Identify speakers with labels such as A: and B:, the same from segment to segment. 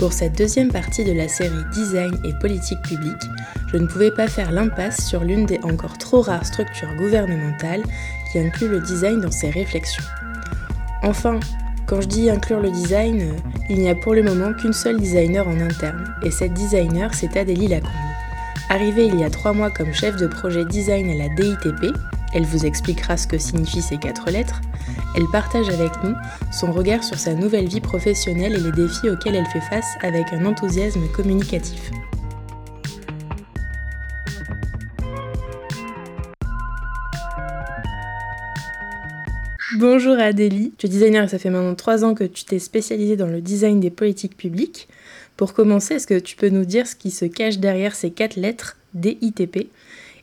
A: Pour cette deuxième partie de la série Design et politique publique, je ne pouvais pas faire l'impasse sur l'une des encore trop rares structures gouvernementales qui inclut le design dans ses réflexions. Enfin, quand je dis inclure le design, il n'y a pour le moment qu'une seule designer en interne, et cette designer c'est Adélie Lacombe. Arrivée il y a trois mois comme chef de projet design à la DITP, elle vous expliquera ce que signifient ces quatre lettres, elle partage avec nous son regard sur sa nouvelle vie professionnelle et les défis auxquels elle fait face avec un enthousiasme communicatif. Bonjour Adélie, tu es designer et ça fait maintenant trois ans que tu t'es spécialisée dans le design des politiques publiques. Pour commencer, est-ce que tu peux nous dire ce qui se cache derrière ces quatre lettres DITP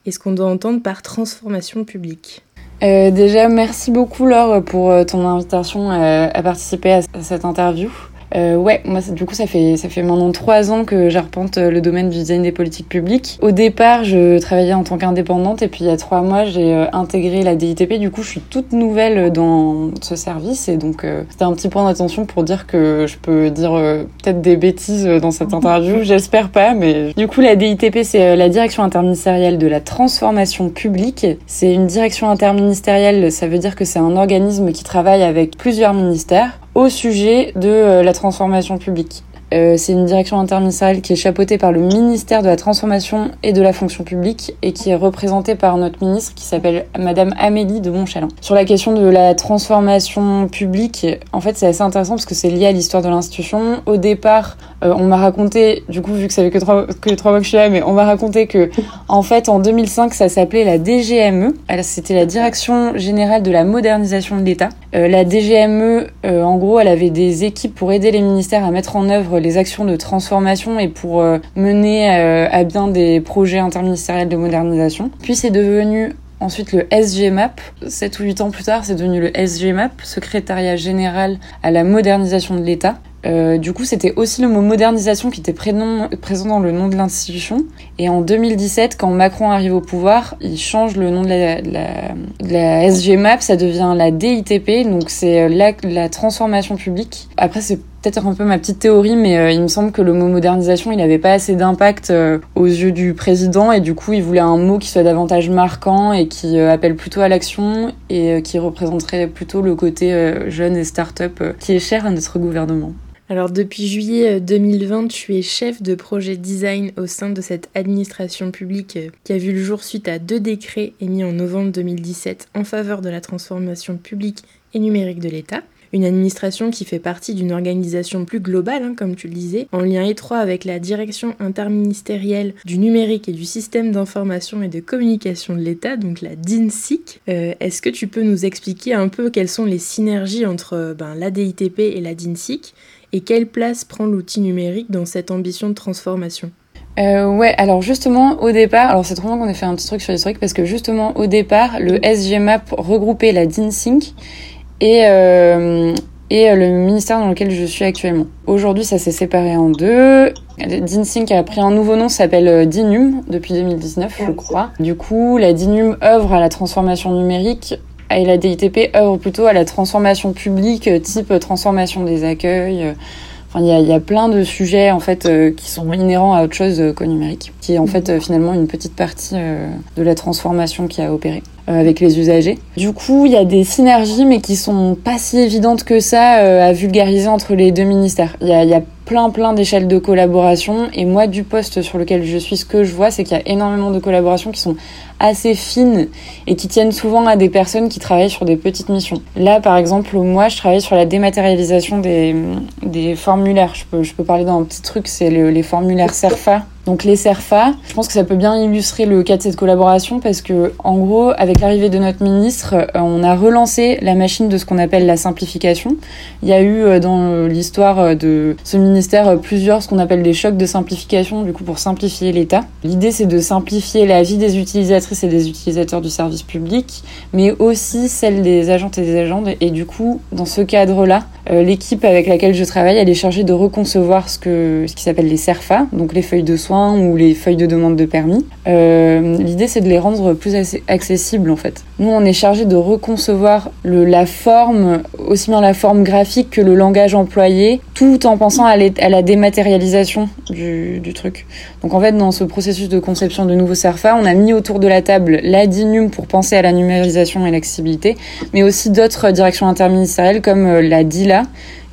A: et ce qu'on doit entendre par transformation publique
B: euh, déjà, merci beaucoup Laure pour euh, ton invitation euh, à participer à cette interview. Euh, ouais, moi du coup ça fait ça fait maintenant trois ans que j'arpente euh, le domaine du design des politiques publiques. Au départ, je travaillais en tant qu'indépendante et puis il y a trois mois j'ai euh, intégré la DITP. Du coup, je suis toute nouvelle dans ce service et donc euh, c'était un petit point d'attention pour dire que je peux dire peut-être des bêtises dans cette interview. J'espère pas, mais du coup la DITP c'est la direction interministérielle de la transformation publique. C'est une direction interministérielle, ça veut dire que c'est un organisme qui travaille avec plusieurs ministères au sujet de euh, la transformation publique. Euh, c'est une direction interministérielle qui est chapeautée par le ministère de la Transformation et de la Fonction publique et qui est représentée par notre ministre qui s'appelle Madame Amélie de Montchalin. Sur la question de la transformation publique, en fait, c'est assez intéressant parce que c'est lié à l'histoire de l'institution. Au départ, euh, on m'a raconté, du coup, vu que ça fait que trois, que trois mois que je suis là, mais on m'a raconté que, en fait, en 2005, ça s'appelait la DGME. C'était la Direction Générale de la Modernisation de l'État. Euh, la DGME, en gros, elle avait des équipes pour aider les ministères à mettre en œuvre les actions de transformation et pour euh, mener à bien des projets interministériels de modernisation. Puis c'est devenu Ensuite, le SGMAP, 7 ou 8 ans plus tard, c'est devenu le SGMAP, Secrétariat Général à la Modernisation de l'État. Euh, du coup, c'était aussi le mot modernisation qui était présent dans le nom de l'institution. Et en 2017, quand Macron arrive au pouvoir, il change le nom de la, SGMAP, ça devient la DITP, donc c'est euh, la, la transformation publique. Après, c'est peut-être un peu ma petite théorie, mais euh, il me semble que le mot modernisation, il n'avait pas assez d'impact aux yeux du président, et du coup, il voulait un mot qui soit davantage marquant et qui appelle plutôt à l'action et qui représenterait plutôt le côté jeune et start-up qui est cher à notre gouvernement.
A: Alors depuis juillet 2020, euh, tu es chef de projet design au sein de cette administration publique euh, qui a vu le jour suite à deux décrets émis en novembre 2017 en faveur de la transformation publique et numérique de l'État. Une administration qui fait partie d'une organisation plus globale, hein, comme tu le disais, en lien étroit avec la direction interministérielle du numérique et du système d'information et de communication de l'État, donc la DINSIC. Euh, est-ce que tu peux nous expliquer un peu quelles sont les synergies entre ben, la DITP et la DINSIC et quelle place prend l'outil numérique dans cette ambition de transformation?
B: Euh, ouais, alors justement au départ, alors c'est trop bien qu'on ait fait un petit truc sur l'historique parce que justement au départ, le SGMAP regroupait la DINSYNC et euh, et le ministère dans lequel je suis actuellement. Aujourd'hui, ça s'est séparé en deux. DINSYNC a pris un nouveau nom, s'appelle euh, DINUM depuis 2019, je crois. Du coup, la DINUM œuvre à la transformation numérique et la DITP œuvre plutôt à la transformation publique, euh, type euh, transformation des accueils. Euh, enfin, il y a, y a, plein de sujets en fait qui sont inhérents à autre chose qu'au numérique, qui est en fait finalement une petite partie de la transformation qui a opéré avec les usagers. Du coup, il y a des synergies, mais qui sont pas si évidentes que ça à vulgariser entre les deux ministères. Il y a, y a plein plein d'échelles de collaboration et moi du poste sur lequel je suis ce que je vois c'est qu'il y a énormément de collaborations qui sont assez fines et qui tiennent souvent à des personnes qui travaillent sur des petites missions. Là par exemple moi je travaille sur la dématérialisation des, des formulaires. Je peux, je peux parler d'un petit truc, c'est les formulaires CERFA Donc les CERFA, je pense que ça peut bien illustrer le cas de cette collaboration parce que en gros, avec l'arrivée de notre ministre, euh, on a relancé la machine de ce qu'on appelle la simplification. Il y a eu euh, dans l'histoire de ce ministère plusieurs ce qu'on appelle des chocs de simplification, du coup pour simplifier l'État. L'idée c'est de simplifier la vie des utilisatrices et des utilisateurs du service public, mais aussi celle des agentes et des agents. Et du coup, dans ce cadre-là, euh, l'équipe avec laquelle je travaille, elle est chargée de reconcevoir ce, que, ce qui s'appelle les CERFA, donc les feuilles de soins ou les feuilles de demande de permis. Euh, L'idée, c'est de les rendre plus accessibles, en fait. Nous, on est chargé de reconcevoir la forme, aussi bien la forme graphique que le langage employé, tout en pensant à, la dématérialisation du, truc. Donc, en fait, dans ce processus de conception de nouveaux CERFA, on a mis autour de la table l'ADINUM pour penser à la numérisation et l'accessibilité, mais aussi d'autres directions interministérielles comme euh, la DILA да,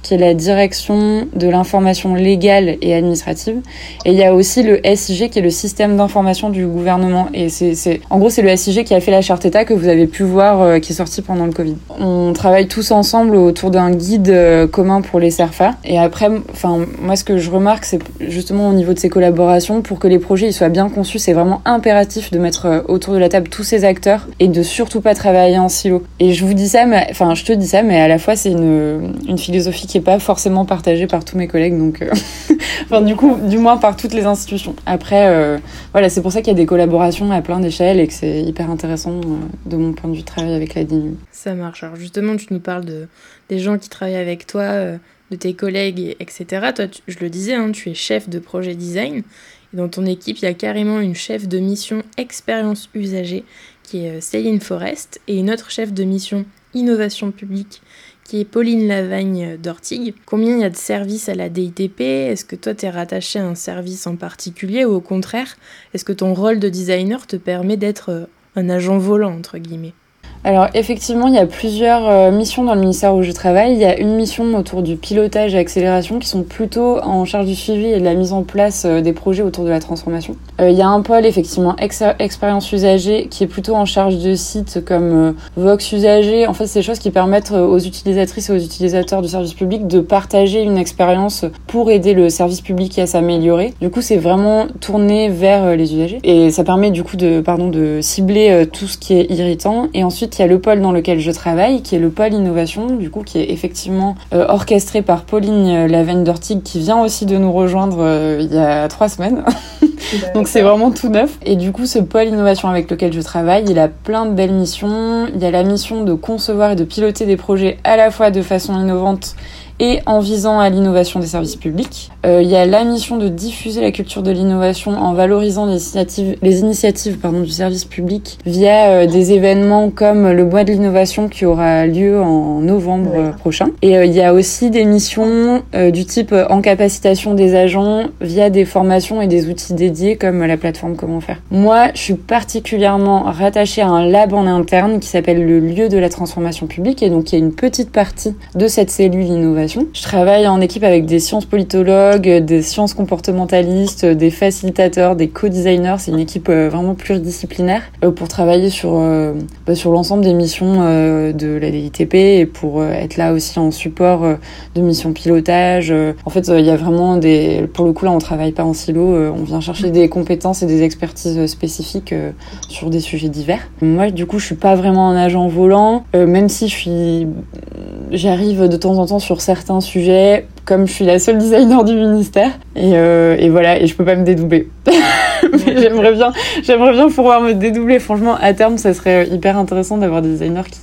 B: qui est la direction de l'information légale et administrative. Et il y a aussi le SIG, qui est le système d'information du gouvernement. Et c'est, en gros, c'est le SIG qui a fait la charte État que vous avez pu voir, euh, qui est sorti pendant le Covid. On travaille tous ensemble autour d'un guide euh, commun pour les CERFA. Et après, enfin, moi, ce que je remarque, c'est justement au niveau de ces collaborations, pour que les projets ils soient bien conçus, c'est vraiment impératif de mettre euh, autour de la table tous ces acteurs et de surtout pas travailler en silo. Et je vous dis ça, mais, enfin, je te dis ça, mais à la fois, c'est une, une philosophie qui est pas forcément partagé par tous mes collègues, donc, euh, enfin, du coup, du moins par toutes les institutions. Après, euh, voilà, c'est pour ça qu'il y a des collaborations à plein d'échelles et que c'est hyper intéressant euh, de mon point de vue de travail avec la DINU.
A: Ça marche. Alors, justement, tu nous parles de, des gens qui travaillent avec toi, de tes collègues, etc. Toi, je le disais, hein, tu es chef de projet design. Et dans ton équipe, il y a carrément une chef de mission expérience usagée qui est Céline Forest et une autre chef de mission innovation publique qui est Pauline Lavagne d'Ortigue. Combien il y a de services à la DITP Est-ce que toi, tu es rattaché à un service en particulier ou au contraire, est-ce que ton rôle de designer te permet d'être un agent volant, entre guillemets?
B: Alors effectivement, il y a plusieurs euh, missions dans le ministère où je travaille. Il y a une mission autour du pilotage et accélération qui sont plutôt en charge du suivi et de la mise en place euh, des projets autour de la transformation. Euh, il y a un pôle effectivement expérience usagée qui est plutôt en charge de sites comme Vox usagé. En fait, c'est des choses qui permettent aux utilisatrices et aux utilisateurs du service public de partager une expérience pour aider le service public à s'améliorer. Du coup, c'est vraiment tourné vers les usagers et ça permet du coup de pardon de cibler tout ce qui est irritant et ensuite il y a le pôle dans lequel je travaille, qui est le pôle innovation, du coup, qui est effectivement euh, orchestré par Pauline euh, Lavenne d'Ortigue, qui vient aussi de nous rejoindre euh, il y a trois semaines. Donc c'est vraiment tout neuf. Et du coup, ce pôle innovation avec lequel je travaille, il a plein de belles missions. Il y a la mission de concevoir et de piloter des projets à la fois de façon innovante et en visant à l'innovation des services publics. Euh, il y a la mission de diffuser la culture de l'innovation en valorisant les initiatives, les initiatives pardon, du service public via euh, des événements comme le mois de l'innovation qui aura lieu en novembre prochain. Et euh, il y a aussi des missions du type en capacitation des agents via des formations et des outils dédiés comme la plateforme Comment faire. Moi, je suis particulièrement rattachée à un lab en interne qui s'appelle le lieu de la transformation publique et donc il y a une petite partie de cette cellule innovation je travaille en équipe avec des sciences politologues, des sciences comportementalistes, des facilitateurs, des co-designers. C'est une équipe euh, vraiment pluridisciplinaire euh, pour travailler sur, euh, bah, sur l'ensemble des missions de la DITP et pour être là aussi en support de missions pilotage. En fait, il y a vraiment des... Pour le coup, là, on travaille pas en silo. On vient chercher des compétences et des expertises spécifiques sur des sujets divers. Moi, du coup, je suis pas vraiment un agent volant, même si je suis... J'arrive de temps en temps sur certains sujets, comme je suis la seule designer du ministère. Et, euh, et voilà, et je peux pas me dédoubler. j'aimerais bien, j'aimerais bien pouvoir me dédoubler. Franchement, à terme, ça serait hyper intéressant d'avoir des designers qui,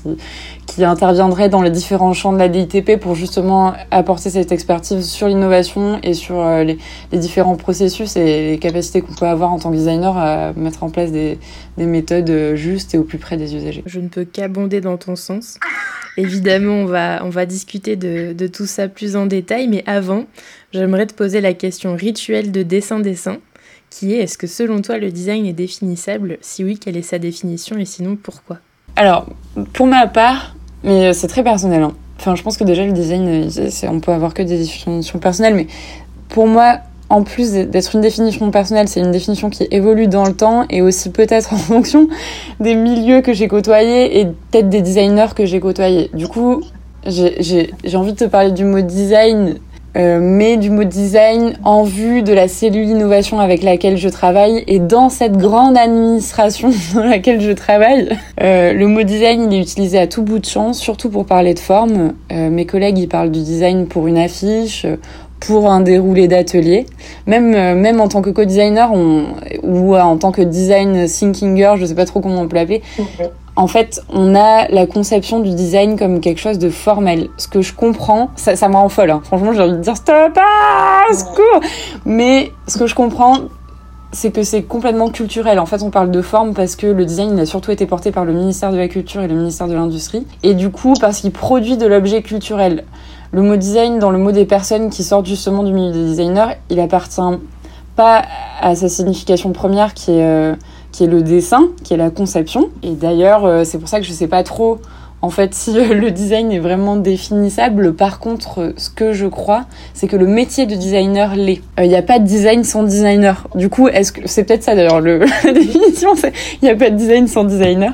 B: qui interviendraient dans les différents champs de la DITP pour justement apporter cette expertise sur l'innovation et sur euh, les, les, différents processus et les capacités qu'on peut avoir en tant que designer à mettre en place des, des méthodes justes et au plus près des usagers.
A: Je ne peux qu'abonder dans ton sens. Évidemment, on va, on va discuter de, de tout ça plus en détail, mais avant, j'aimerais te poser la question rituelle de dessin-dessin, qui est est-ce que selon toi le design est définissable? Si oui, quelle est sa définition et sinon pourquoi?
B: Alors, pour ma part, mais c'est très personnel. Hein. Enfin, je pense que déjà le design, on peut avoir que des définitions personnelles, mais pour moi, en plus d'être une définition personnelle, c'est une définition qui évolue dans le temps et aussi peut-être en fonction des milieux que j'ai côtoyés et peut-être des designers que j'ai côtoyés. Du coup, j'ai envie de te parler du mot design euh, mais du mot design en vue de la cellule innovation avec laquelle je travaille et dans cette grande administration dans laquelle je travaille, euh, le mot design il est utilisé à tout bout de champ, surtout pour parler de forme. Euh, mes collègues ils parlent du design pour une affiche, pour un déroulé d'atelier. Même même en tant que co-designer ou en tant que design thinkinger, je sais pas trop comment on peut l'appeler, en fait, on a la conception du design comme quelque chose de formel. Ce que je comprends, ça, ça me rend folle. Hein. Franchement, j'ai envie de dire stop, ah, secours. Mais ce que je comprends, c'est que c'est complètement culturel. En fait, on parle de forme parce que le design a surtout été porté par le ministère de la Culture et le ministère de l'Industrie. Et du coup, parce qu'il produit de l'objet culturel. Le mot design, dans le mot des personnes qui sortent justement du milieu des designers, il appartient pas à sa signification première qui est... Euh, qui est le dessin, qui est la conception. Et d'ailleurs, euh, c'est pour ça que je sais pas trop en fait si euh, le design est vraiment définissable. Par contre, euh, ce que je crois, c'est que le métier de designer l'est. Il n'y a pas de design sans designer. Du coup, est-ce que c'est peut-être ça d'ailleurs le la définition, il n'y a pas de design sans designer.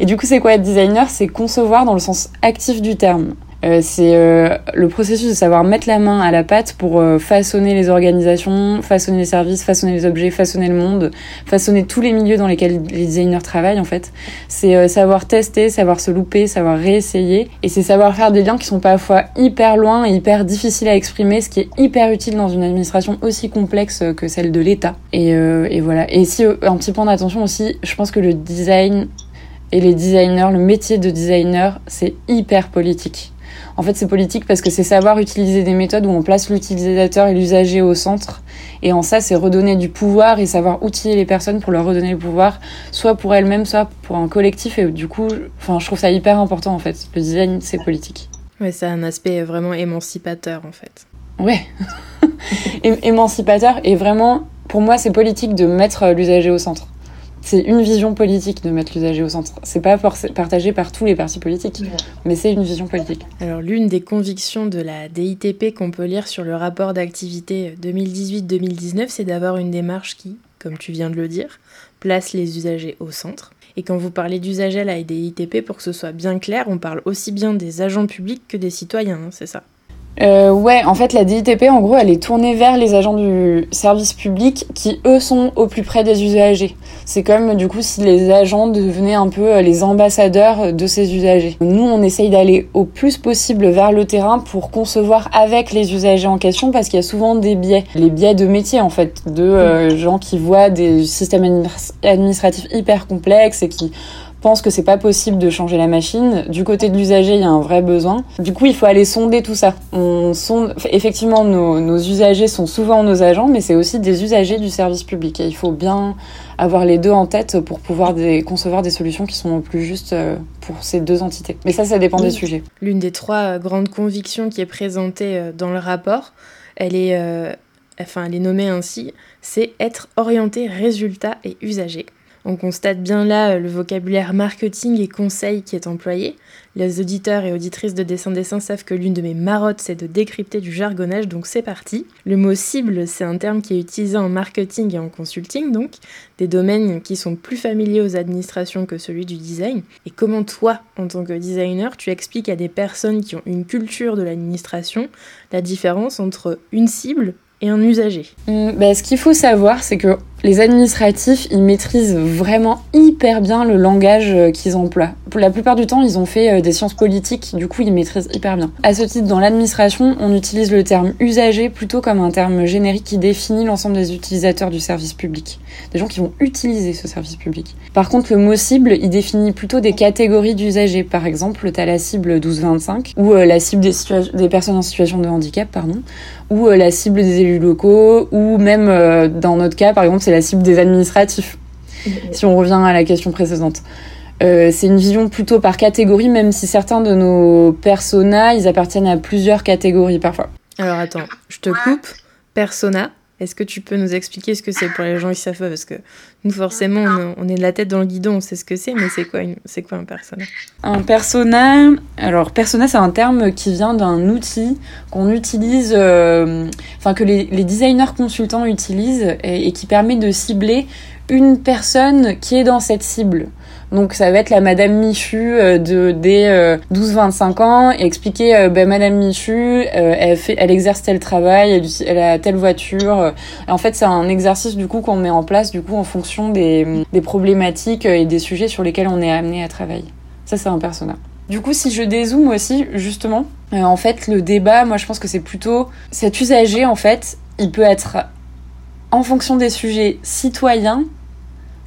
B: Et du coup, c'est quoi être designer? C'est concevoir dans le sens actif du terme. Euh, c'est euh, le processus de savoir mettre la main à la pâte pour euh, façonner les organisations, façonner les services, façonner les objets, façonner le monde, façonner tous les milieux dans lesquels les designers travaillent en fait. C'est savoir tester, savoir se louper, savoir réessayer et c'est savoir faire des liens qui sont parfois hyper loin et hyper difficiles à exprimer, ce qui est hyper utile dans une administration aussi complexe que celle de l'État. Et, et voilà. Et si un petit point d'attention aussi, je pense que le design et les designers, le métier de designer, c'est hyper politique. En fait, c'est politique parce que c'est savoir utiliser des méthodes où on place l'utilisateur et l'usager au centre. Et en ça, c'est redonner du pouvoir et savoir outiller les personnes pour leur redonner le pouvoir, soit pour elles-mêmes, soit pour un collectif. Et du coup, enfin, je trouve ça hyper important en fait. Le design, c'est politique.
A: Ouais, c'est un aspect vraiment émancipateur en fait.
B: Ouais, émancipateur et vraiment, pour moi, c'est politique de mettre l'usager au centre c'est une vision politique de mettre l'usager au centre. C'est pas partagé par tous les partis politiques, mais c'est une vision politique.
A: Alors l'une des convictions de la DITP qu'on peut lire sur le rapport d'activité 2018-2019, c'est d'avoir une démarche qui, comme tu viens de le dire, place les usagers au centre. Et quand vous parlez d'usagers à la DITP, pour que ce soit bien clair, on parle aussi bien des agents publics que des citoyens, hein, c'est ça?
B: Euh, ouais, en fait, la DITP, en gros, elle est tournée vers les agents du service public qui, eux, sont au plus près des usagers. C'est comme, du coup, si les agents devenaient un peu euh, les ambassadeurs de ces usagers. Nous, on essaye d'aller au plus possible vers le terrain pour concevoir avec les usagers en question parce qu'il y a souvent des biais. Les biais de métier, en fait, de euh, gens qui voient des systèmes administratifs hyper complexes et qui pense que c'est pas possible de changer la machine. Du côté de l'usager, il y a un vrai besoin. Du coup, il faut aller sonder tout ça. On sonde... Effectivement, nos, nos usagers sont souvent nos agents, mais c'est aussi des usagers du service public. Et il faut bien avoir les deux en tête pour pouvoir des... concevoir des solutions qui sont plus justes euh, pour ces deux entités. Mais ça, ça dépend des sujets.
A: L'une des trois euh, grandes convictions qui est présentée euh, dans le rapport, elle est, enfin, elle est nommée ainsi, c'est être orienté résultat et usager. On constate bien là euh, le vocabulaire marketing et conseil qui est employé. Les auditeurs et auditrices de Dessin Dessin savent que l'une de mes marottes, c'est de décrypter du jargonnage, donc c'est parti. Le mot cible, c'est un terme qui est utilisé en marketing et en consulting, donc des domaines qui sont plus familiers aux administrations que celui du design. Et comment toi, en tant que designer, tu expliques à des personnes qui ont une culture de l'administration la différence entre une cible et un usager?
B: Hum, bah, Ce qu'il faut savoir, c'est que les administratifs, ils maîtrisent vraiment hyper bien le langage euh, qu'ils emploient. La plupart du temps, ils ont fait euh, des sciences politiques, du coup, ils maîtrisent hyper bien. À ce titre, dans l'administration, on utilise le terme usager plutôt comme un terme générique qui définit l'ensemble des utilisateurs du service public, des gens qui vont utiliser ce service public. Par contre, le mot cible, il définit plutôt des catégories d'usagers. Par exemple, tu as la cible 12-25, ou euh, la cible des, des, personnes en situation de handicap, pardon, ou la cible des élus locaux, ou même dans notre cas, par exemple, c'est la cible des administratifs, si on revient à la question précédente. Euh, c'est une vision plutôt par catégorie, même si certains de nos personas, ils appartiennent à plusieurs catégories parfois.
A: Alors attends, je te coupe. Persona, est-ce que tu peux nous expliquer ce que c'est pour les gens qui savent pas? Parce que nous, forcément, on, est de la tête dans le guidon, on sait ce que c'est, mais c'est quoi, c'est quoi un persona?
B: Un persona, alors persona, c'est un terme qui vient d'un outil qu'on utilise, euh, enfin que les, designers consultants utilisent et, qui permet de cibler une personne qui est dans cette cible. Donc ça va être la Madame Michu de des 12-25 ans et expliquer ben, Madame Michu, elle fait, elle exerce tel travail, elle, a telle voiture. En fait, c'est un exercice du coup qu'on met en place du coup en fonction des, des problématiques et des sujets sur lesquels on est amené à travailler. Ça, c'est un personnage. Du coup, si je dézoome aussi, justement, euh, en fait, le débat, moi, je pense que c'est plutôt cet usager, en fait, il peut être en fonction des sujets citoyens,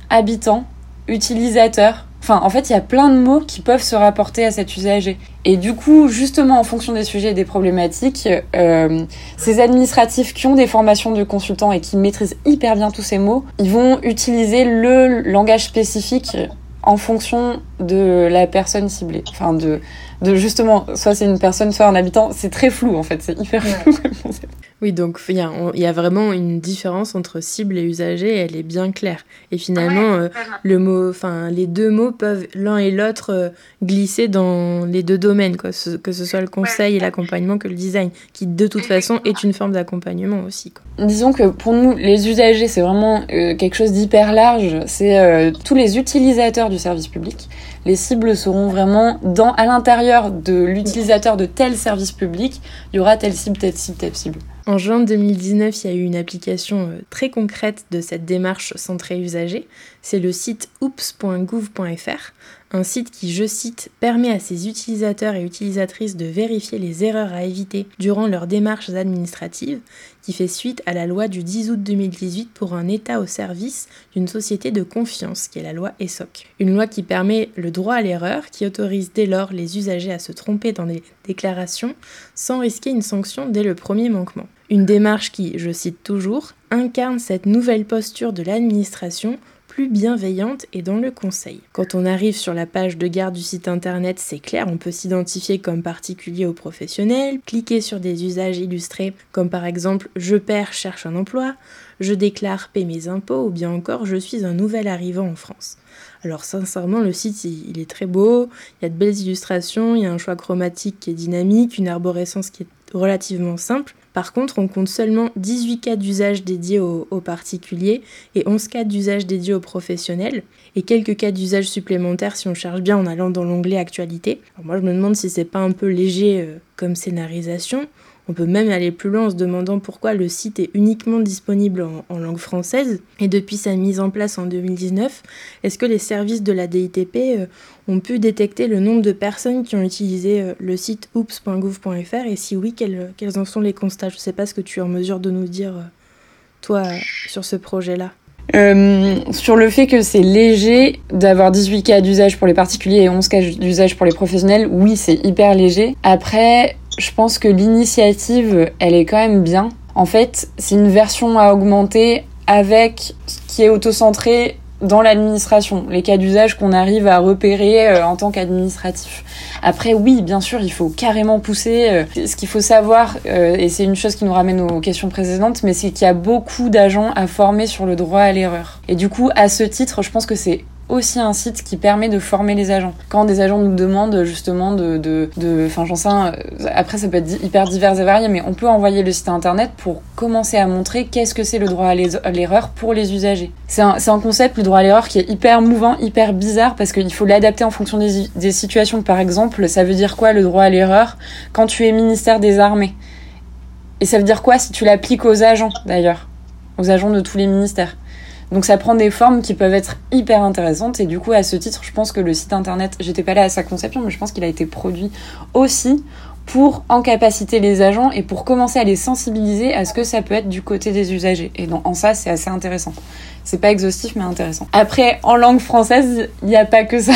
B: habitants, utilisateurs. Enfin, en fait, il y a plein de mots qui peuvent se rapporter à cet usager. Et du coup, justement, en fonction des sujets et des problématiques, euh, ces administratifs qui ont des formations de consultants et qui maîtrisent hyper bien tous ces mots, ils vont utiliser le langage spécifique en fonction de la personne ciblée. Enfin, de, de justement, soit c'est une personne, soit un habitant. C'est très flou en fait, c'est hyper flou comme concept.
A: Oui, donc il y, y, a vraiment une différence entre cible et usager, elle est bien claire. Et finalement, euh, le mot, enfin, les deux mots peuvent l'un et l'autre euh, glisser dans les deux domaines, quoi, que ce soit le conseil et l'accompagnement que le design, qui de toute façon est une forme d'accompagnement aussi. Quoi.
B: Disons que pour nous, les usagers, c'est vraiment euh, quelque chose d'hyper large. C'est tous les utilisateurs du service public. Les cibles seront vraiment dans, à l'intérieur de l'utilisateur de tel service public. Il y aura telle cible, telle cible, telle cible.
A: En juin 2019, il y a eu une application euh, très concrète de cette démarche centrée usager. C'est le site oops.gouv.fr, un site qui, je cite, permet à ses utilisateurs et utilisatrices de vérifier les erreurs à éviter durant leurs démarches administratives, qui fait suite à la loi du 10 août 2018 pour un État au service d'une société de confiance, qui est la loi ESSOC. Une loi qui permet le droit à l'erreur, qui autorise dès lors les usagers à se tromper dans les déclarations sans risquer une sanction dès le premier manquement. Une démarche qui, je cite toujours, incarne cette nouvelle posture de l'administration plus bienveillante et dans le conseil. Quand on arrive sur la page de garde du site internet, c'est clair, on peut s'identifier comme particulier ou professionnel, cliquer sur des usages illustrés comme par exemple je perds, cherche un emploi, je déclare, paie mes impôts ou bien encore je suis un nouvel arrivant en France. Alors sincèrement, le site, il est très beau, il y a de belles illustrations, il y a un choix chromatique qui est dynamique, une arborescence qui est relativement simple. Par contre, on compte seulement 18 cas d'usage dédiés aux, particuliers et 11 cas d'usage dédiés aux professionnels et quelques cas d'usage supplémentaires si on cherche bien en allant dans l'onglet actualité. moi, je me demande si c'est pas un peu léger euh, comme scénarisation. On peut même aller plus loin en se demandant pourquoi le site est uniquement disponible en, langue française. Et depuis sa mise en place en 2019, est-ce que les services de la DITP euh, ont pu détecter le nombre de personnes qui ont utilisé euh, le site oops.gouv.fr et si oui, quels, en sont les constats? Je ne sais pas ce que tu es en mesure de nous dire, euh, toi, sur ce projet-là.
B: sur le fait que c'est léger d'avoir 18 cas d'usage pour les particuliers et 11 cas d'usage pour les professionnels, oui, c'est hyper léger. Après, je pense que l'initiative, elle est quand même bien. En fait, c'est une version à augmenter avec ce qui est auto-centré dans l'administration, les cas d'usage qu'on arrive à repérer euh, en tant qu'administratif. Après, oui, bien sûr, il faut carrément pousser. Euh, ce qu'il faut savoir, euh, et c'est une chose qui nous ramène aux questions précédentes, mais c'est qu'il y a beaucoup d'agents à former sur le droit à l'erreur. Et du coup, à ce titre, je pense que c'est aussi un site qui permet de former les agents. Quand des agents nous demandent justement de, de, enfin j'en sais, après ça peut être hyper divers et varié, mais on peut envoyer le site internet pour commencer à montrer qu'est-ce que c'est le droit à l'erreur pour les usagers. C'est un, un, concept, le droit à l'erreur, qui est hyper mouvant, hyper bizarre, parce qu'il faut l'adapter en fonction des, des situations. Par exemple, ça veut dire quoi le droit à l'erreur quand tu es ministère des Armées? Et ça veut dire quoi si tu l'appliques aux agents d'ailleurs? Aux agents de tous les ministères donc ça prend des formes qui peuvent être hyper intéressantes et du coup à ce titre je pense que le site internet, j'étais pas là à sa conception mais je pense qu'il a été produit aussi pour incapaciter les agents et pour commencer à les sensibiliser à ce que ça peut être du côté des usagers. Et donc en ça c'est assez intéressant. C'est pas exhaustif mais intéressant. Après en langue française il n'y a pas que ça.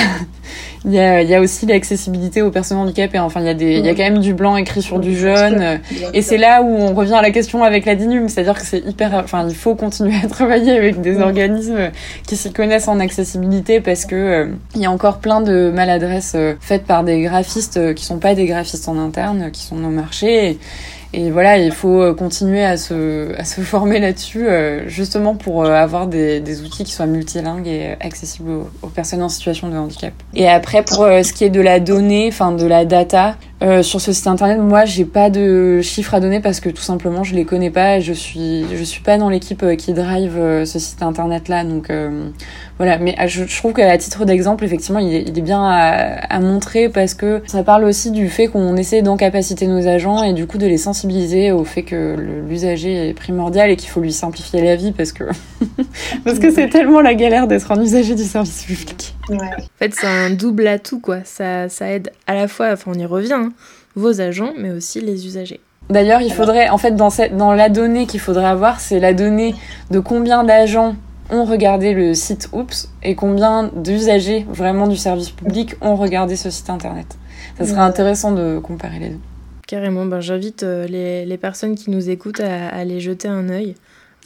B: Il y a, y a aussi l'accessibilité aux personnes handicapées. Enfin, il y a des, y a quand même du blanc écrit sur du jaune. Et c'est là où on revient à la question avec la DINUM. C'est-à-dire que c'est hyper, enfin, il faut continuer à travailler avec des organismes qui s'y connaissent en accessibilité parce que euh, y a encore plein de maladresses euh, faites par des graphistes euh, qui sont pas des graphistes en interne, qui sont au marché. Et, et voilà, il faut euh, continuer à se, former là-dessus, euh, justement pour euh, avoir des, outils qui soient multilingues et accessibles aux, personnes en situation de handicap. Et après, pour ce qui est de la donnée, enfin de la data, sur ce site internet, moi, j'ai pas de chiffres à donner parce que tout simplement, je les connais pas et je suis, je suis pas dans l'équipe qui drive ce site internet-là. Donc, Voilà, mais je, trouve qu'à titre d'exemple, effectivement, il est, bien à, montrer parce que ça parle aussi du fait qu'on essaie d'encapaciter nos agents et du coup de les sensibiliser au fait que l'usager est primordial et qu'il faut lui simplifier la vie parce que parce que c'est tellement la galère d'être un usager du service public.
A: En fait, c'est un double atout quoi. Ça, ça aide à la fois, enfin on y revient, hein, vos agents, mais aussi les usagers.
B: D'ailleurs, il faudrait, en fait, dans, cette, dans la donnée qu'il faudrait avoir, c'est la donnée de combien d'agents ont regardé le site Oops et combien d'usagers vraiment du service public ont regardé ce site internet. Ça serait intéressant de comparer les deux.
A: Carrément, ben, j'invite euh, les, les, personnes qui nous écoutent à, aller jeter un œil,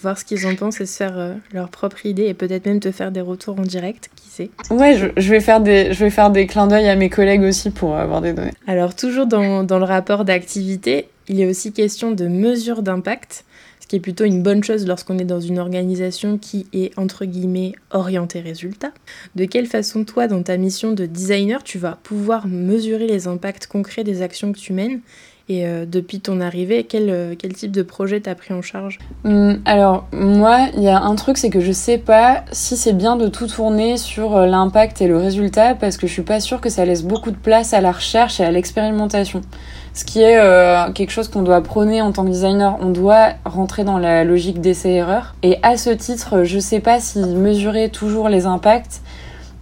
A: voir ce qu'ils en pensent et se faire euh, leur propre idée et peut-être même te faire des retours en direct, qui sait.
B: Ouais, je, je, vais, faire des, je vais faire des clins d'œil à mes collègues aussi pour avoir des données.
A: Alors, toujours dans, dans le rapport d'activité, il est aussi question de mesure d'impact qui est plutôt une bonne chose lorsqu'on est dans une organisation qui est entre guillemets orientée résultat. De quelle façon toi, dans ta mission de designer, tu vas pouvoir mesurer les impacts concrets des actions que tu mènes et euh, depuis ton arrivée, quel, euh, quel type de projet t'as pris en charge?
B: Hum, Alors, moi, il y a un truc, c'est que je sais pas si c'est bien de tout tourner sur euh, l'impact et le résultat, parce que je suis pas sûre que ça laisse beaucoup de place à la recherche et à l'expérimentation ce qui est quelque chose qu'on doit prôner en tant que designer. On doit rentrer dans la logique d'essai-erreur. Et à ce titre, je sais pas si mesurer toujours les impacts,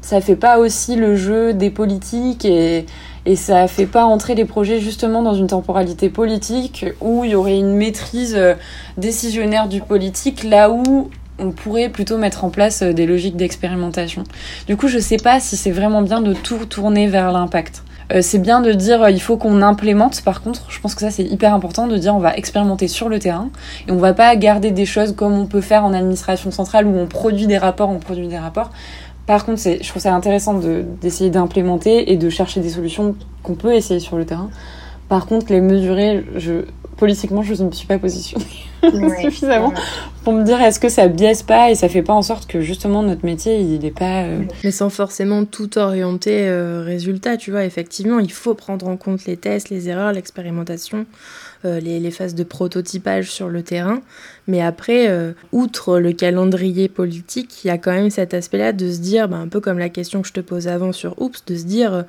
B: ça fait pas aussi le jeu des politiques et, et ça fait pas entrer les projets justement dans une temporalité politique où il y aurait une maîtrise euh, décisionnaire du politique là où on pourrait plutôt mettre en place euh, des logiques d'expérimentation. Du coup, je sais pas si c'est vraiment bien de tout tourner vers l'impact. Euh, c'est bien de dire il faut qu'on implémente. Par contre, je pense que ça c'est hyper important de dire on va expérimenter sur le terrain et on va pas garder des choses comme on peut faire en administration centrale où on produit des rapports, on produit des rapports. Par contre, je trouve ça intéressant d'essayer d'implémenter et de chercher des solutions qu'on peut essayer sur le terrain. Par contre, les mesurer, je, politiquement, je ne me suis pas positionnée suffisamment pour me dire est-ce que ça biaise pas et ça fait pas en sorte que justement notre métier il n'est pas. Euh,
A: Mais sans forcément tout orienter euh, résultat, tu vois. Effectivement, il faut prendre en compte les tests, les erreurs, l'expérimentation, les, les, phases de prototypage sur le terrain. Mais après, outre le calendrier politique, il y a quand même cet aspect-là de se dire, bah, un peu comme la question que je te posais avant sur Oups, de se dire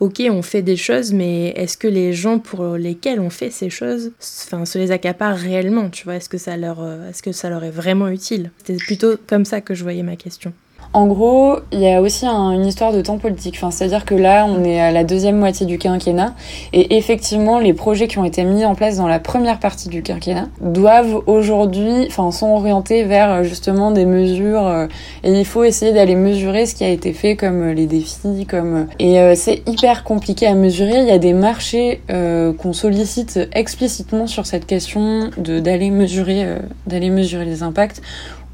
A: ok, on fait des choses, mais est-ce que les gens pour lesquels on fait ces choses, enfin, se les accaparent réellement, tu vois? Est-ce que euh, est-ce que ça leur est vraiment utile? C'était plutôt comme ça que je voyais ma question.
B: En gros, il y a aussi une histoire de temps politique. C'est-à-dire que là, on est à la deuxième moitié du quinquennat, et effectivement, les projets qui ont été mis en place dans la première partie du quinquennat doivent aujourd'hui, enfin, sont orientés vers euh, justement des mesures, euh, et il faut essayer d'aller mesurer ce qui a été fait, comme euh, les défis, comme et c'est hyper compliqué à mesurer. Il y a des marchés qu'on sollicite explicitement sur cette question d'aller mesurer, d'aller mesurer les impacts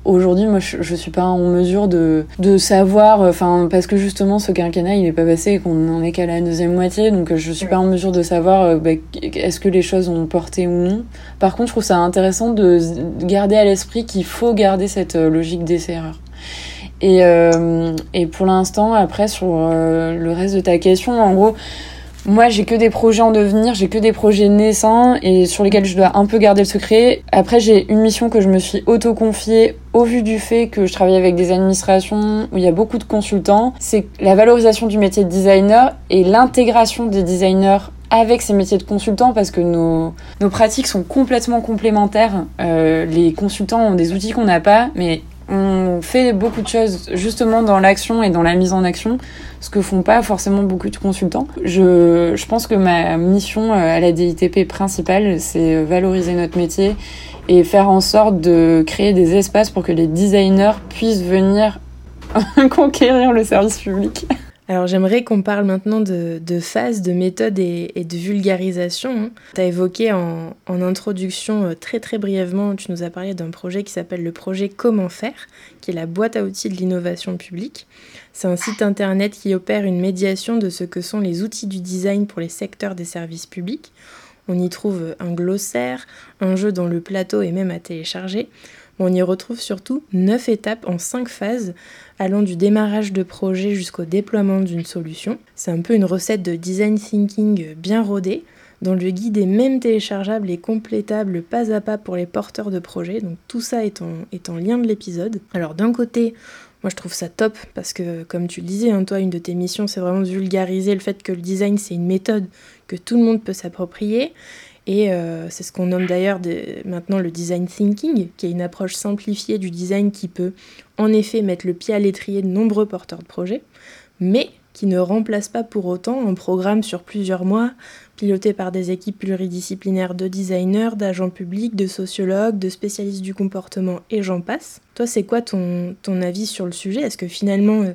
B: Aujourd'hui, moi, je, je, suis pas en mesure de, de savoir, enfin, parce que justement, ce quinquennat, il est pas passé et qu'on en est qu'à la deuxième moitié, donc je suis pas en mesure de savoir euh, bah, est-ce que les choses ont porté ou non. Par contre, je trouve ça intéressant de garder à l'esprit qu'il faut garder cette euh, logique d'essai-erreur. Et, euh, et pour l'instant, après, sur le reste de ta question, en gros, moi, j'ai que des projets en devenir, j'ai que des projets naissants et sur lesquels je dois un peu garder le secret. Après, j'ai une mission que je me suis auto-confiée au vu du fait que je travaille avec des administrations où il y a beaucoup de consultants. C'est la valorisation du métier de designer et l'intégration des designers avec ces métiers de consultants parce que nos, nos pratiques sont complètement complémentaires. Euh, les consultants ont des outils qu'on n'a pas, mais on fait beaucoup de choses justement dans l'action et dans la mise en action, ce que font pas forcément beaucoup de consultants. Je, je pense que ma mission euh, à la DITP principale, c'est valoriser notre métier et faire en sorte de créer des espaces pour que les designers puissent venir conquérir le service public.
A: Alors j'aimerais qu'on parle maintenant de, phases, de méthodes et, de vulgarisation. Hein. Tu as évoqué en, introduction euh, très très brièvement, tu nous as parlé d'un projet qui s'appelle le projet Comment faire, qui est la boîte à outils de l'innovation publique. C'est un site internet qui opère une médiation de ce que sont les outils du design pour les secteurs des services publics. On y trouve un glossaire, un jeu dans le plateau et même à télécharger. On y retrouve surtout 9 étapes en 5 phases, allant du démarrage de projet jusqu'au déploiement d'une solution. C'est un peu une recette de design thinking bien rodée, dont le guide est même téléchargeable et complétable pas à pas pour les porteurs de projet. Donc tout ça est en, est en lien de l'épisode. Alors d'un côté, Moi, je trouve ça top parce que, comme tu le disais, hein, toi, une de tes missions, c'est vraiment de vulgariser le fait que le design, c'est une méthode que tout le monde peut s'approprier. Et euh, c'est ce qu'on nomme d'ailleurs maintenant le design thinking, qui est une approche simplifiée du design qui peut en effet mettre le pied à l'étrier de nombreux porteurs de projets, mais qui ne remplace pas pour autant un programme sur plusieurs mois, piloté par des équipes pluridisciplinaires de designers, d'agents publics, de sociologues, de spécialistes du comportement et j'en passe. Toi, c'est quoi ton, ton avis sur le sujet? Est-ce que finalement, euh,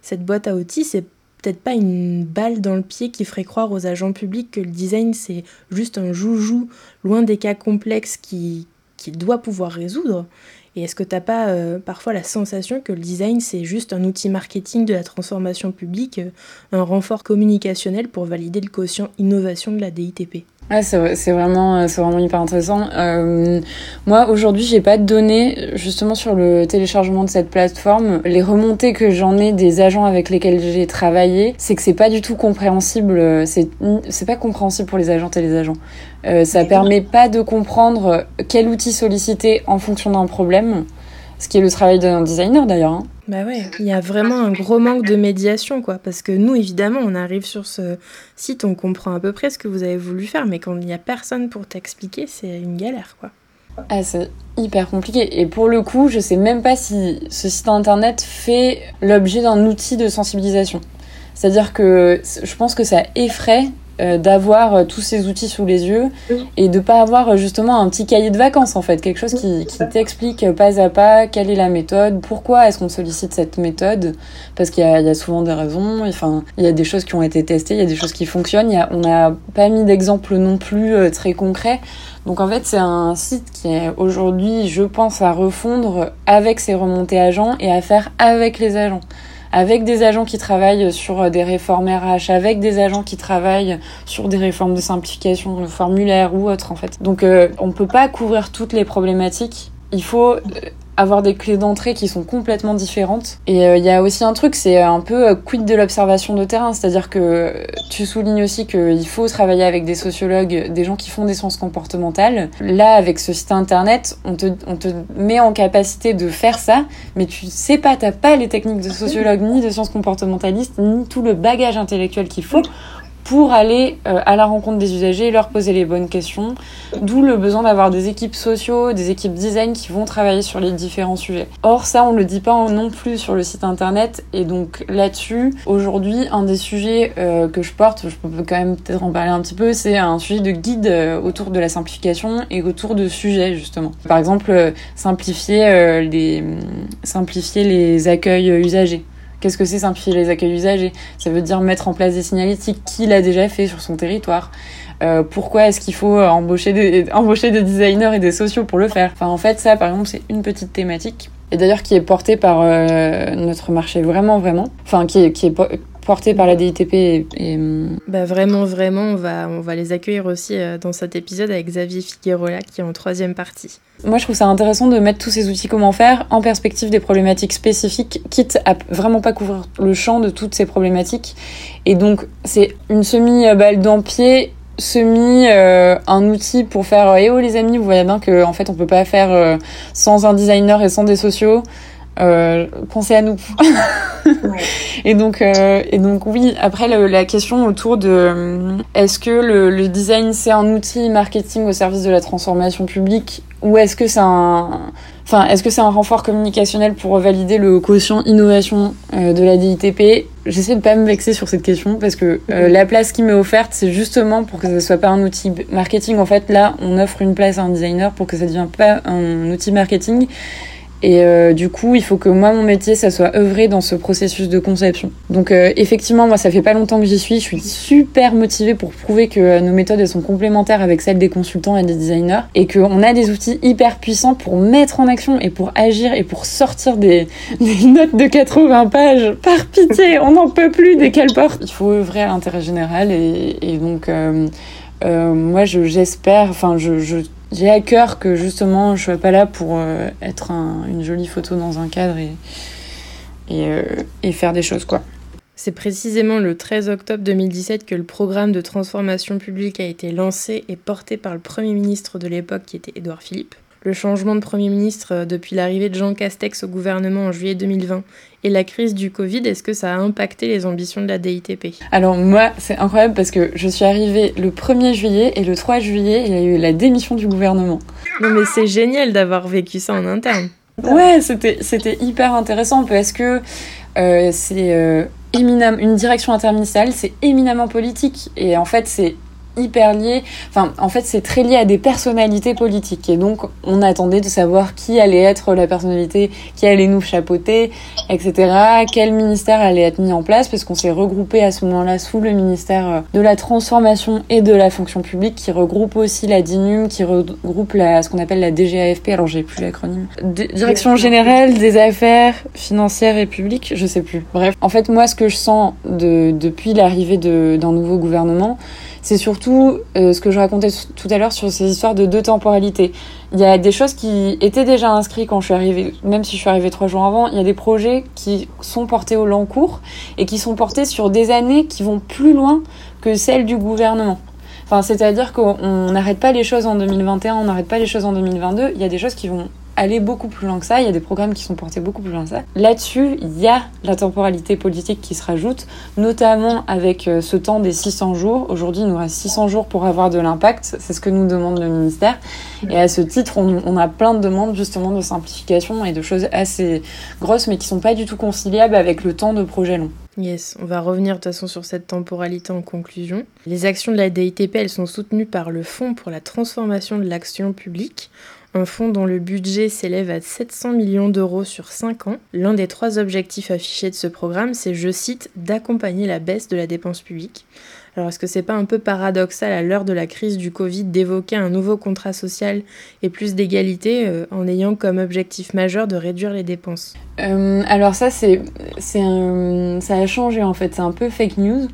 A: cette boîte à outils, c'est peut-être pas une balle dans le pied qui ferait croire aux agents publics que le design c'est juste un joujou loin des cas complexes qu'il doit pouvoir résoudre. Et est-ce que tu n'as pas euh, parfois la sensation que le design, c'est juste un outil marketing de la transformation publique, euh, un renfort communicationnel pour valider le quotient innovation de la DITP
B: Ouais, c'est vraiment, euh, c'est vraiment hyper intéressant. Euh, moi, aujourd'hui, j'ai pas de données justement sur le téléchargement de cette plateforme. Les remontées que j'en ai des agents avec lesquels j'ai travaillé, c'est que c'est pas du tout compréhensible. C'est, c'est pas compréhensible pour les agentes et les agents. Euh, ça permet pas de comprendre quel outil solliciter en fonction d'un problème. Ce qui est le travail d'un designer d'ailleurs. Hein.
A: Bah ouais, il y a vraiment un gros manque de médiation, quoi. Parce que nous, évidemment, on arrive sur ce site, on comprend à peu près ce que vous avez voulu faire, mais quand il n'y a personne pour t'expliquer, c'est une galère, quoi.
B: Ah, c'est hyper compliqué. Et pour le coup, je sais même pas si ce site internet fait l'objet d'un outil de sensibilisation. C'est-à-dire que je pense que ça effraie euh, d'avoir euh, tous ces outils sous les yeux et de pas avoir euh, justement un petit cahier de vacances en fait, quelque chose qui, qui t'explique pas à pas quelle est la méthode, pourquoi est-ce qu'on sollicite cette méthode, parce qu'il y, y a, souvent des raisons, enfin il y a des choses qui ont été testées, il y a des choses qui fonctionnent, y a, on n'a pas mis d'exemple non plus très concret. Donc en fait c'est un site qui est aujourd'hui je pense à refondre avec ses remontées agents et à faire avec les agents avec des agents qui travaillent sur des réformes RH, avec des agents qui travaillent sur des réformes de simplification de formulaire ou autre en fait. Donc euh, on peut pas couvrir toutes les problématiques. Il faut euh, avoir des clés d'entrée qui sont complètement différentes. Et euh, il y a aussi un truc, c'est un peu euh, quid de l'observation de terrain, c'est-à-dire que tu soulignes aussi qu'il faut travailler avec des sociologues, des gens qui font des sciences comportementales. Là, avec ce site internet, on te, on te met en capacité de faire ça, mais tu sais pas, t'as pas les techniques de sociologue ni de sciences comportementalistes, ni tout le bagage intellectuel qu'il faut pour aller euh, à la rencontre des usagers et leur poser les bonnes questions. D'où le besoin d'avoir des équipes sociaux, des équipes design qui vont travailler sur les différents sujets. Or, ça, on le dit pas non plus sur le site internet. Et donc là-dessus, aujourd'hui, un des sujets euh, que je porte, je peux quand même peut-être en parler un petit peu, c'est un sujet de guide euh, autour de la simplification et autour de sujets justement. Par exemple, simplifier les simplifier les accueils usagers. Qu'est-ce que c'est simplifier les accueils usagers Ça veut dire mettre en place des signalétiques. Qui l'a déjà fait sur son territoire euh, Pourquoi est-ce qu'il faut embaucher des, embaucher des designers et des sociaux pour le faire? Enfin, en fait, ça, par exemple, c'est une petite thématique. Et d'ailleurs, qui est portée par euh, notre marché vraiment, vraiment. Enfin, qui est, qui est porté par la DITP et,
A: Bah vraiment, vraiment, on va, on va les accueillir aussi euh, dans cet épisode avec Xavier Figueroa qui est en troisième partie.
B: Moi, je trouve ça intéressant de mettre tous ces outils comment faire en perspective des problématiques spécifiques, quitte à vraiment pas couvrir le champ de toutes ces problématiques. Et donc, c'est une semi-balle dans pied semi euh, un outil pour faire eh oh les amis vous voyez bien que en fait on peut pas faire euh, sans un designer et sans des sociaux euh, pensez à nous. et donc, euh, et donc oui. Après la question autour de euh, est-ce que le, le design c'est un outil marketing au service de la transformation publique ou est-ce que c'est un, enfin est-ce que c'est un renfort communicationnel pour valider le quotient innovation euh, de la DITP J'essaie de pas me vexer sur cette question parce que euh, la place qui m'est offerte c'est justement pour que ça soit pas un outil marketing. En fait là, on offre une place à un designer pour que ça devienne pas un outil marketing et euh, du coup, il faut que moi, mon métier, ça soit œuvré dans ce processus de conception. Donc euh, effectivement, moi, ça fait pas longtemps que j'y suis. Je suis super motivée pour prouver que euh, nos méthodes, elles sont complémentaires avec celles des consultants et des designers. Et qu'on a des outils hyper puissants pour mettre en action et pour agir et pour sortir des, notes de 80 pages. Par pitié, on n'en peut plus des porte Il faut œuvrer à l'intérêt général. Et donc, moi, j'espère, enfin, j'ai à cœur que justement je sois pas là pour euh, être une jolie photo dans un cadre et, euh, et, faire des choses quoi.
A: C'est précisément le 13 octobre 2017 que le programme de transformation publique a été lancé et porté par le Premier ministre de l'époque qui était Édouard Philippe. Le changement de Premier ministre euh, depuis l'arrivée de Jean Castex au gouvernement en juillet 2020 Et la crise du Covid, est-ce que ça a impacté les ambitions de la DITP
B: Alors moi, c'est incroyable parce que je suis arrivée le 1er juillet et le 3 juillet, il y a eu la démission du gouvernement.
A: Non mais c'est génial d'avoir vécu ça en interne.
B: Ouais, c'était c'était hyper intéressant parce que euh, c'est euh, éminemment une direction interministérielle, c'est éminemment politique et en fait c'est hyper lié. Enfin, en fait, c'est très lié à des personnalités politiques. Et donc, on attendait de savoir qui allait être la personnalité, qui allait nous chapeauter, etc. Quel ministère allait être mis en place, parce qu'on s'est regroupé à ce moment-là sous le ministère de la transformation et de la fonction publique, qui regroupe aussi la DINUM, qui regroupe la, ce qu'on appelle la DGAFP. Alors, j'ai plus l'acronyme. Direction générale des affaires financières et publiques. Je sais plus. Bref. En fait, moi, ce que je sens de, depuis l'arrivée d'un nouveau gouvernement, c'est surtout euh, ce que je racontais tout à l'heure sur ces histoires de deux temporalités. Il y a des choses qui étaient déjà inscrites quand je suis arrivée, même si je suis arrivée trois jours avant, il y a des projets qui sont portés au long cours et qui sont portés sur des années qui vont plus loin que celles du gouvernement. Enfin, c'est-à-dire qu'on n'arrête pas les choses en 2021, on n'arrête pas les choses en 2022, il y a des choses qui vont aller beaucoup plus loin que ça. Il y a des programmes qui sont portés beaucoup plus loin que ça. Là-dessus, il y a la temporalité politique qui se rajoute, notamment avec euh, ce temps des 600 jours. Aujourd'hui, il nous reste 600 jours pour avoir de l'impact. C'est ce que nous demande le ministère. Et à ce titre, on, a plein de demandes justement de simplification et de choses assez grosses, mais qui sont pas du tout conciliables avec le temps de projet long.
A: Yes, on va revenir de toute façon sur cette temporalité en conclusion. Les actions de la DITP, elles sont soutenues par le Fonds pour la transformation de l'action publique un fonds dont le budget s'élève à 700 millions d'euros sur 5 ans. L'un des trois objectifs affichés de ce programme, c'est, je cite, d'accompagner la baisse de la dépense publique. Alors est-ce que c'est pas un peu paradoxal à l'heure de la crise du Covid d'évoquer un nouveau contrat social et plus d'égalité euh, en ayant comme objectif majeur de réduire les dépenses?
B: Euh, Alors ça c'est ça a changé en fait, c'est un peu fake news.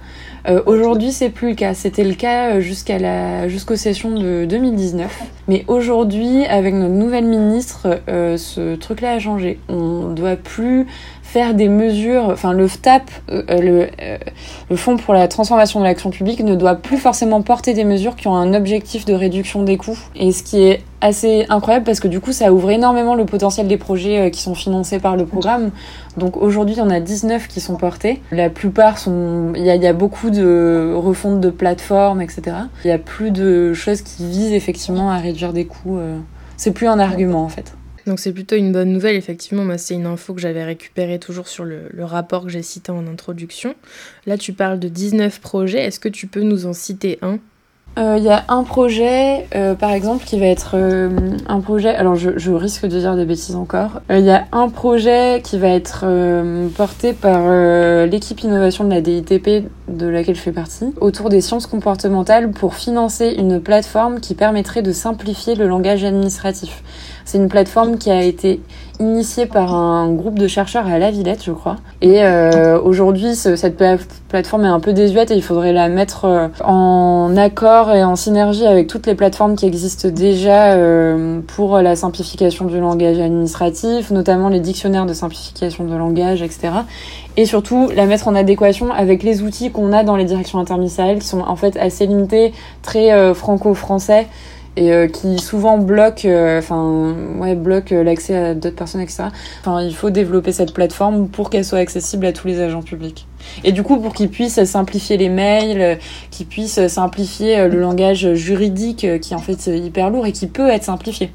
B: Euh, aujourd'hui c'est plus le cas, c'était le cas jusqu'à la jusqu'aux sessions de 2019. Mais aujourd'hui avec notre nouvelle ministre, ce truc-là a changé. On doit plus faire des mesures, enfin le FTAP, euh, euh, le, euh, Fonds pour la transformation de l'action publique, ne doit plus forcément porter des mesures qui ont un objectif de réduction des coûts. Et ce qui est assez incroyable parce que du coup ça ouvre énormément le potentiel des projets qui sont financés par le programme. Donc aujourd'hui on a 19 qui sont portés. La plupart sont... Il y a, y a beaucoup de refontes de plateformes, etc. Il y a plus de choses qui visent effectivement à réduire des coûts. C'est plus un argument en fait.
A: Donc c'est plutôt une bonne nouvelle, effectivement. Moi, c'est une info que j'avais récupérée toujours sur le, rapport que j'ai cité en introduction. Là, tu parles de 19 projets. Est-ce que tu peux nous en citer un?
B: Il euh, y a un projet, euh, par exemple, qui va être euh. Alors, je, risque de dire des bêtises encore. Il y a un projet qui va être porté par l'équipe innovation de la DITP, de laquelle je fais partie, autour des sciences comportementales pour financer une plateforme qui permettrait de simplifier le langage administratif. C'est une plateforme qui a été initiée par un groupe de chercheurs à La Villette, je crois. Et euh, aujourd'hui, cette plateforme est un peu désuète et il faudrait la mettre euh, en accord et en synergie avec toutes les plateformes qui existent déjà euh, pour la simplification du langage administratif, notamment les dictionnaires de simplification de langage, etc. Et surtout, la mettre en adéquation avec les outils qu'on a dans les directions interministérielles qui sont en fait assez limités, très franco-français et euh, qui souvent bloque euh, enfin ouais bloque euh, l'accès à d'autres personnes etc enfin il faut développer cette plateforme pour qu'elle soit accessible à tous les agents publics. Et du coup pour qu'ils puissent simplifier les mails qu'ils puissent simplifier le langage juridique qui en fait est hyper lourd et qui peut être simplifié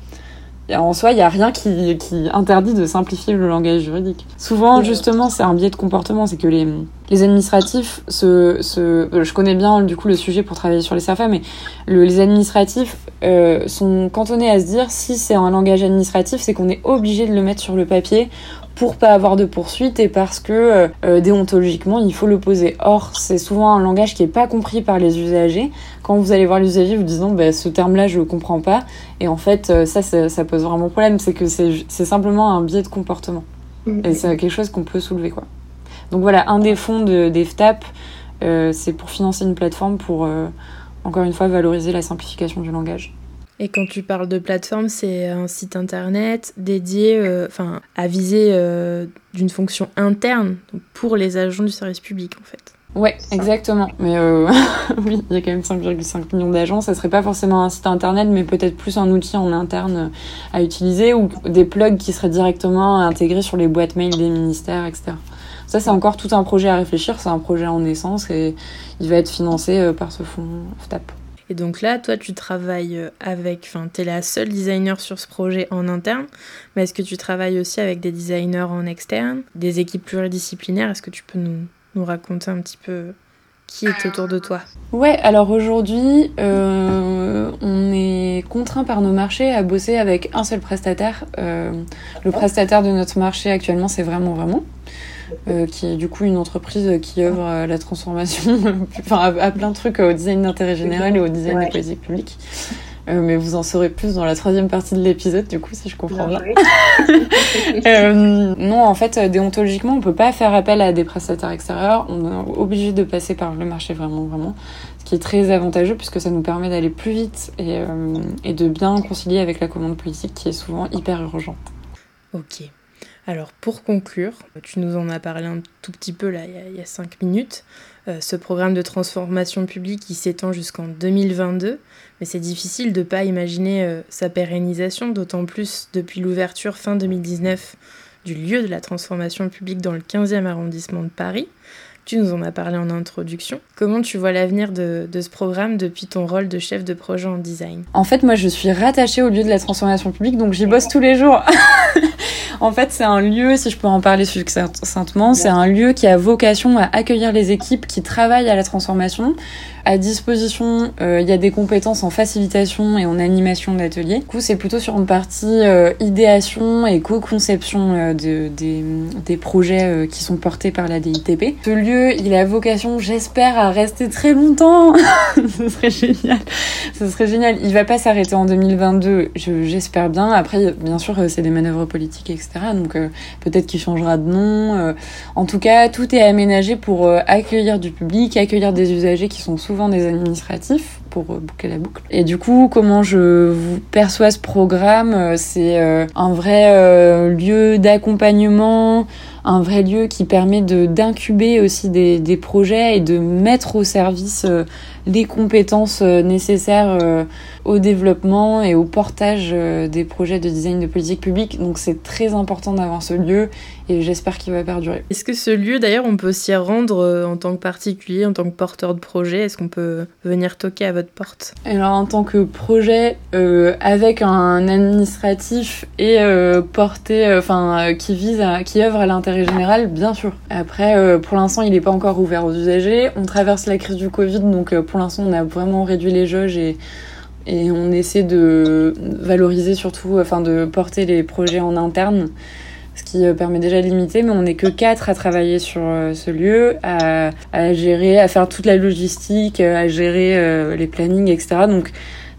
B: en soi, il n'y a rien qui, qui, interdit de simplifier le langage juridique. Souvent, justement, c'est un biais de comportement, c'est que les, les administratifs, se, se, je connais bien du coup le sujet pour travailler sur les SAFA, mais le, les administratifs euh, sont cantonnés à se dire si c'est un langage administratif, c'est qu'on est obligé de le mettre sur le papier pour pas avoir de poursuite et parce que euh, euh, déontologiquement il faut le poser. Or c'est souvent un langage qui est pas compris par les usagers. Quand vous allez voir l'usager vous disant bah, ce terme-là je le comprends pas et en fait euh, ça, ça, pose vraiment problème. C'est que c'est simplement un biais de comportement mm. et c'est quelque chose qu'on peut soulever quoi. Donc voilà un des fonds de, des FTAP c'est pour financer une plateforme pour encore une fois valoriser la simplification du langage.
A: Et quand tu parles de plateforme, c'est un site internet dédié euh, enfin, à viser euh, d'une fonction interne pour les agents du service public en fait.
B: Ouais, exactement. Mais euh, oui, il y a quand même 5,5 millions d'agents. Ça serait pas forcément un site internet, mais peut-être plus un outil en interne à utiliser ou des plugs qui seraient directement intégrés sur les boîtes mail des ministères, etc. Ça, c'est encore tout un projet à réfléchir, c'est un projet en naissance et il va être financé par ce fonds FTAP.
A: Et donc là, toi, tu travailles avec, enfin, tu es la seule designer sur ce projet en interne, mais est-ce que tu travailles aussi avec des designers en externe, des équipes pluridisciplinaires? Est-ce que tu peux nous, nous raconter un petit peu qui est autour de toi?
B: Ouais, alors aujourd'hui, euh, on est contraint par nos marchés à bosser avec un seul prestataire. Euh, le prestataire de notre marché actuellement, c'est vraiment vraiment. Euh, qui est du coup une entreprise qui œuvre à la transformation, enfin à, plein de trucs, au design d'intérêt général et au design de politique publique. Euh, mais vous en saurez plus dans la troisième partie de l'épisode, du coup, si je comprends bien. euh, non, en fait, déontologiquement, on peut pas faire appel à des prestataires extérieurs. On est obligé de passer par le marché vraiment, vraiment. Ce qui est très avantageux puisque ça nous permet d'aller plus vite et, euh, et de bien concilier avec la commande politique qui est souvent hyper urgente.
A: Ok. Alors pour conclure, tu nous en as parlé un tout petit peu là il y a, cinq minutes, euh, ce programme de transformation publique qui s'étend jusqu'en 2022, mais c'est difficile de ne pas imaginer euh, sa pérennisation, d'autant plus depuis l'ouverture fin 2019 du lieu de la transformation publique dans le 15e arrondissement de Paris. Tu nous en as parlé en introduction. Comment tu vois l'avenir de, de, ce programme depuis ton rôle de chef de projet en design?
B: En fait, moi, je suis rattachée au lieu de la transformation publique, donc j'y bosse tous les jours. En fait, c'est un lieu, si je peux en parler succinctement, c'est un lieu qui a vocation à accueillir les équipes qui travaillent à la transformation. À disposition, euh, il y a des compétences en facilitation et en animation d'ateliers. Du coup, c'est plutôt sur une partie euh, idéation et co-conception euh, de, des, des projets qui sont portés par la DITP. Ce lieu, il a vocation, j'espère, à rester très longtemps. Ce serait génial. Ce serait génial. Il va pas s'arrêter en 2022, j'espère bien. Après, bien sûr, c'est des manœuvres politiques, etc. Donc euh, peut-être qu'il changera de nom. Euh. en tout cas, tout est aménagé pour euh, accueillir du public, accueillir des usagers qui sont souvent des administratifs pour boucler la boucle. Et du coup, comment je vous perçois ce programme C'est un vrai lieu d'accompagnement, un vrai lieu qui permet d'incuber aussi des, des, projets et de mettre au service les compétences nécessaires au développement et au portage euh, des projets de design de politique publique. Donc c'est très important d'avoir ce lieu et j'espère qu'il va perdurer.
A: Est-ce que ce lieu, d'ailleurs, on peut s'y rendre euh, en tant que particulier, en tant que porteur de projet? Est-ce qu'on peut venir toquer à votre porte?
B: Alors en tant que projet, euh, avec un administratif et euh, porté, enfin qui vise, à, qui œuvre à l'intérêt général, bien sûr. Après, pour l'instant, il n'est pas encore ouvert aux usagers. On traverse la crise du Covid, donc pour l'instant, on a vraiment réduit les jauges et on essaie de valoriser surtout, enfin de porter les projets en interne, ce qui euh, permet déjà de limiter, mais on n'est que quatre à travailler sur euh, ce lieu, à, gérer, à faire toute la logistique, à gérer euh, les plannings, etc. Donc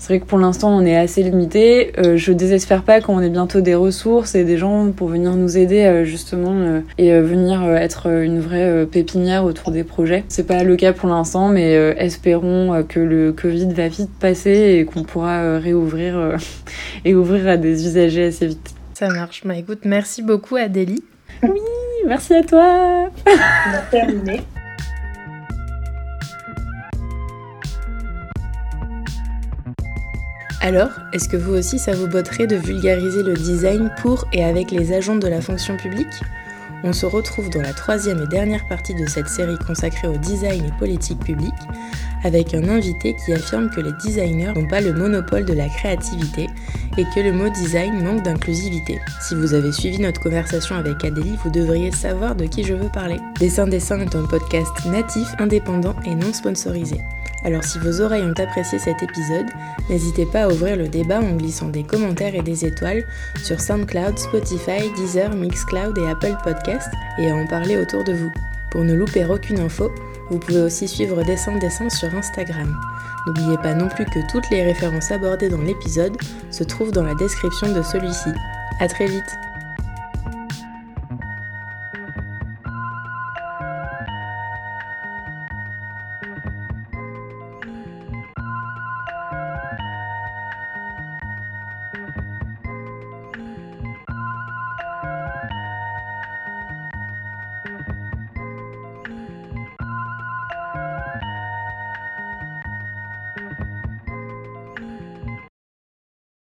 B: c'est vrai que pour l'instant, on est assez limité. Euh, je désespère pas qu'on ait bientôt des ressources et des gens pour venir nous aider euh, justement euh, et venir être une vraie pépinière autour des projets. C'est pas le cas pour l'instant, mais espérons que le Covid va vite passer et qu'on pourra réouvrir et ouvrir à des usagers assez vite.
A: Ça marche. Bah écoute, merci beaucoup Adélie.
B: Oui, merci à toi.
C: On a terminé.
A: Alors, est-ce que vous aussi ça vous botterait de vulgariser le design pour et avec les agents de la fonction publique? On se retrouve dans la troisième et dernière partie de cette série consacrée au design et politique publique, avec un invité qui affirme que les designers n'ont pas le monopole de la créativité et que le mot design manque d'inclusivité. Si vous avez suivi notre conversation avec Adélie, vous devriez savoir de qui je veux parler. Dessin Dessin est un podcast natif, indépendant et non sponsorisé. Alors si vos oreilles ont apprécié cet épisode, n'hésitez pas à ouvrir le débat en glissant des commentaires et des étoiles sur SoundCloud, Spotify, Deezer, Mixcloud et Apple Podcasts et à en parler autour de vous. Pour ne louper aucune info, vous pouvez aussi suivre Dessin Dessin sur Instagram. N'oubliez pas non plus que toutes les références abordées dans l'épisode se trouvent dans la description de celui-ci. A très vite